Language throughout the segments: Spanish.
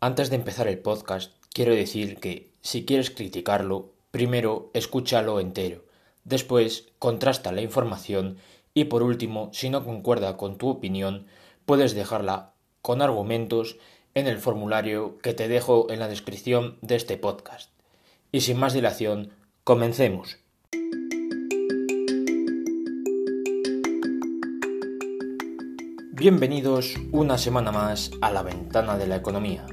Antes de empezar el podcast, quiero decir que si quieres criticarlo, primero escúchalo entero, después contrasta la información y por último, si no concuerda con tu opinión, puedes dejarla con argumentos en el formulario que te dejo en la descripción de este podcast. Y sin más dilación, comencemos. Bienvenidos una semana más a la ventana de la economía.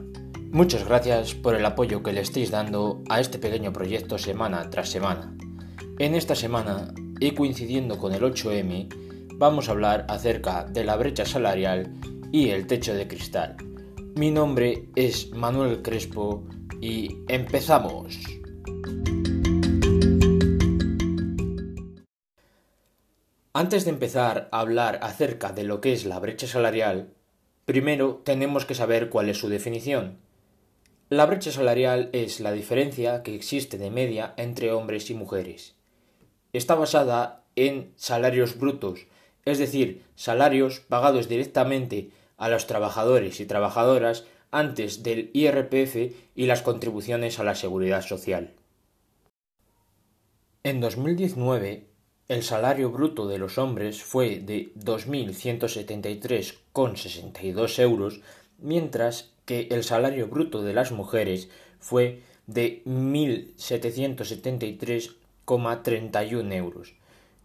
Muchas gracias por el apoyo que le estáis dando a este pequeño proyecto semana tras semana. En esta semana, y coincidiendo con el 8M, vamos a hablar acerca de la brecha salarial y el techo de cristal. Mi nombre es Manuel Crespo y empezamos. Antes de empezar a hablar acerca de lo que es la brecha salarial, primero tenemos que saber cuál es su definición. La brecha salarial es la diferencia que existe de media entre hombres y mujeres. Está basada en salarios brutos, es decir, salarios pagados directamente a los trabajadores y trabajadoras antes del IRPF y las contribuciones a la seguridad social. En 2019, el salario bruto de los hombres fue de 2.173,62 euros, mientras que el salario bruto de las mujeres fue de 1.773,31 euros.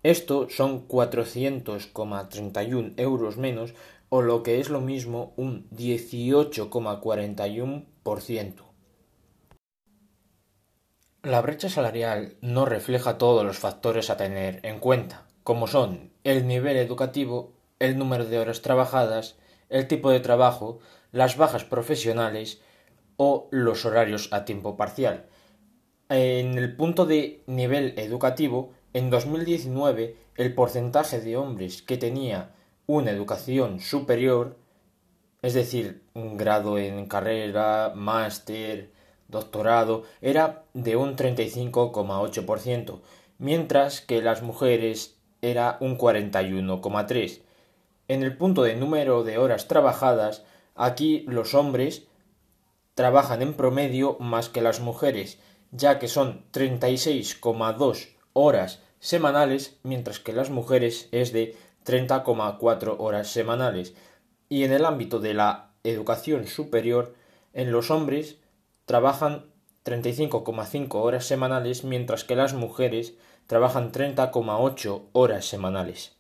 Esto son 400,31 euros menos o lo que es lo mismo un 18,41%. La brecha salarial no refleja todos los factores a tener en cuenta, como son el nivel educativo, el número de horas trabajadas, el tipo de trabajo, las bajas profesionales o los horarios a tiempo parcial. En el punto de nivel educativo, en 2019 el porcentaje de hombres que tenía una educación superior, es decir, un grado en carrera, máster, doctorado, era de un 35,8%, mientras que las mujeres era un 41,3%. En el punto de número de horas trabajadas, Aquí los hombres trabajan en promedio más que las mujeres, ya que son 36,2 horas semanales, mientras que las mujeres es de 30,4 horas semanales. Y en el ámbito de la educación superior, en los hombres trabajan 35,5 horas semanales, mientras que las mujeres trabajan 30,8 horas semanales.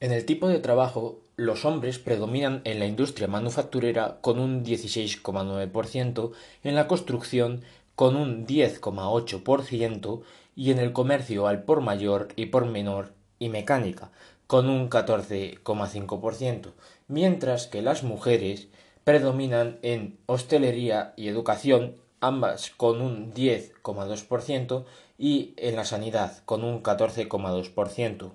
En el tipo de trabajo, los hombres predominan en la industria manufacturera con un 16,9%, en la construcción con un 10,8% y en el comercio al por mayor y por menor y mecánica con un 14,5%, mientras que las mujeres predominan en hostelería y educación, ambas con un 10,2% y en la sanidad con un 14,2%.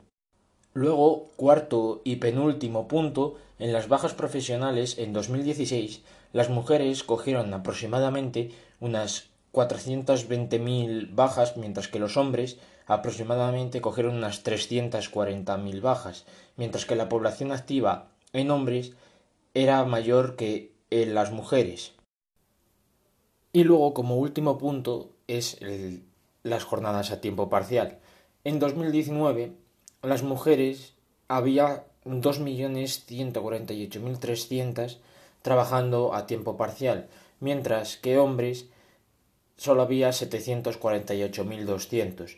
Luego, cuarto y penúltimo punto, en las bajas profesionales en 2016, las mujeres cogieron aproximadamente unas 420.000 bajas, mientras que los hombres aproximadamente cogieron unas 340.000 bajas, mientras que la población activa en hombres era mayor que en las mujeres. Y luego, como último punto, es las jornadas a tiempo parcial. En 2019 las mujeres había 2.148.300 trabajando a tiempo parcial, mientras que hombres solo había 748.200.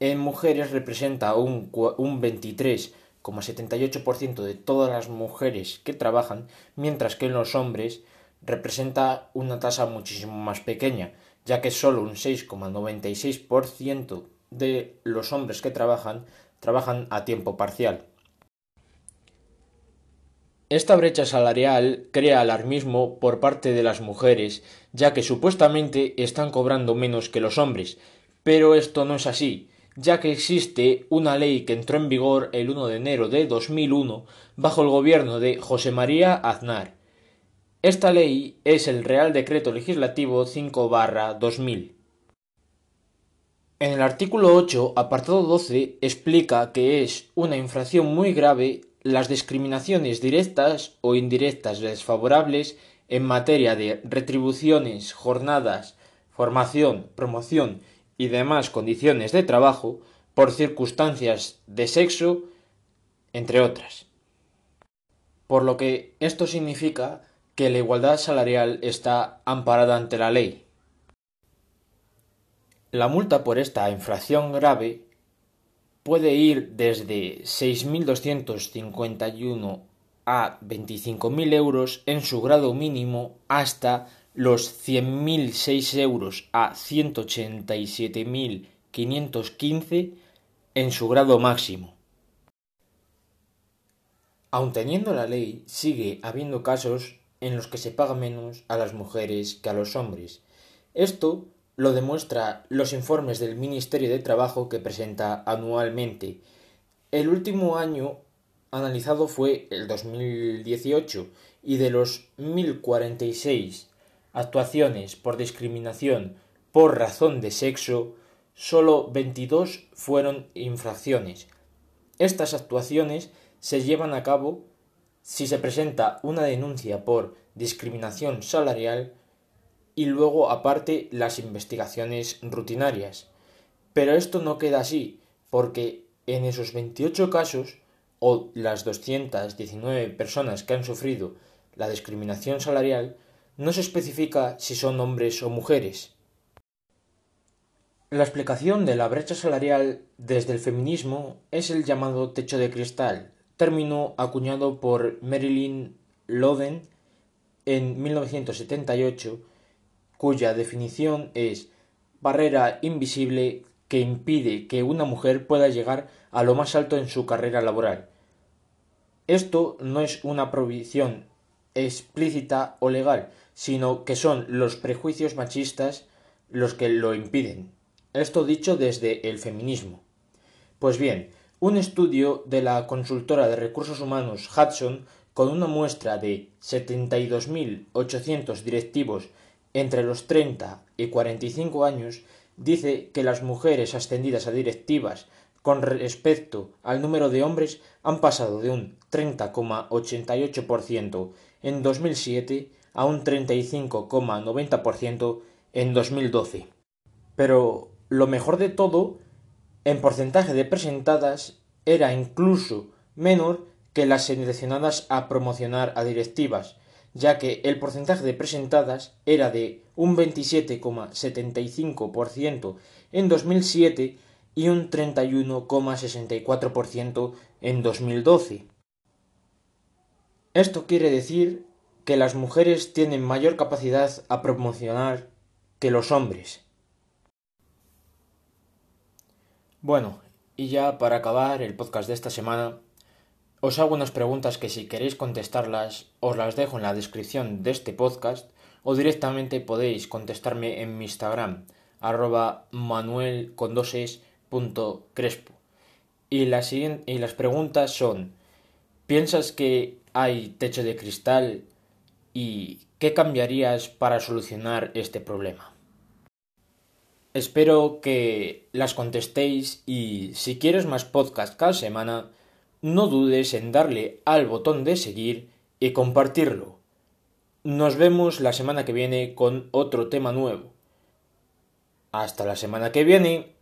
En mujeres representa un, un 23,78% de todas las mujeres que trabajan, mientras que en los hombres representa una tasa muchísimo más pequeña, ya que solo un 6,96% de los hombres que trabajan trabajan a tiempo parcial. Esta brecha salarial crea alarmismo por parte de las mujeres, ya que supuestamente están cobrando menos que los hombres, pero esto no es así, ya que existe una ley que entró en vigor el 1 de enero de 2001 bajo el gobierno de José María Aznar. Esta ley es el Real Decreto Legislativo 5 2000. En el artículo 8, apartado 12, explica que es una infracción muy grave las discriminaciones directas o indirectas desfavorables en materia de retribuciones, jornadas, formación, promoción y demás condiciones de trabajo por circunstancias de sexo, entre otras. Por lo que esto significa que la igualdad salarial está amparada ante la ley. La multa por esta infracción grave puede ir desde 6.251 a 25.000 euros en su grado mínimo hasta los 100.006 euros a 187.515 en su grado máximo. Aun teniendo la ley, sigue habiendo casos en los que se paga menos a las mujeres que a los hombres. Esto lo demuestra los informes del Ministerio de Trabajo que presenta anualmente. El último año analizado fue el 2018 y de los 1046 actuaciones por discriminación por razón de sexo, solo 22 fueron infracciones. Estas actuaciones se llevan a cabo si se presenta una denuncia por discriminación salarial y luego aparte las investigaciones rutinarias. Pero esto no queda así, porque en esos 28 casos o las 219 personas que han sufrido la discriminación salarial, no se especifica si son hombres o mujeres. La explicación de la brecha salarial desde el feminismo es el llamado techo de cristal, término acuñado por Marilyn Loden en 1978, cuya definición es barrera invisible que impide que una mujer pueda llegar a lo más alto en su carrera laboral, esto no es una prohibición explícita o legal, sino que son los prejuicios machistas los que lo impiden. Esto dicho desde el feminismo. Pues bien, un estudio de la consultora de recursos humanos Hudson, con una muestra de 72.800 directivos entre los 30 y 45 años, dice que las mujeres ascendidas a directivas con respecto al número de hombres han pasado de un 30,88% en 2007 a un 35,90% en 2012. Pero lo mejor de todo, en porcentaje de presentadas era incluso menor que las seleccionadas a promocionar a directivas, ya que el porcentaje de presentadas era de un 27,75% en 2007 y un 31,64% en 2012. Esto quiere decir que las mujeres tienen mayor capacidad a promocionar que los hombres. Bueno, y ya para acabar el podcast de esta semana, os hago unas preguntas que si queréis contestarlas os las dejo en la descripción de este podcast o directamente podéis contestarme en mi Instagram arroba manuel Crespo. Y, y las preguntas son, ¿piensas que hay techo de cristal y qué cambiarías para solucionar este problema? Espero que las contestéis y si quieres más podcast cada semana, no dudes en darle al botón de seguir y compartirlo. Nos vemos la semana que viene con otro tema nuevo. Hasta la semana que viene.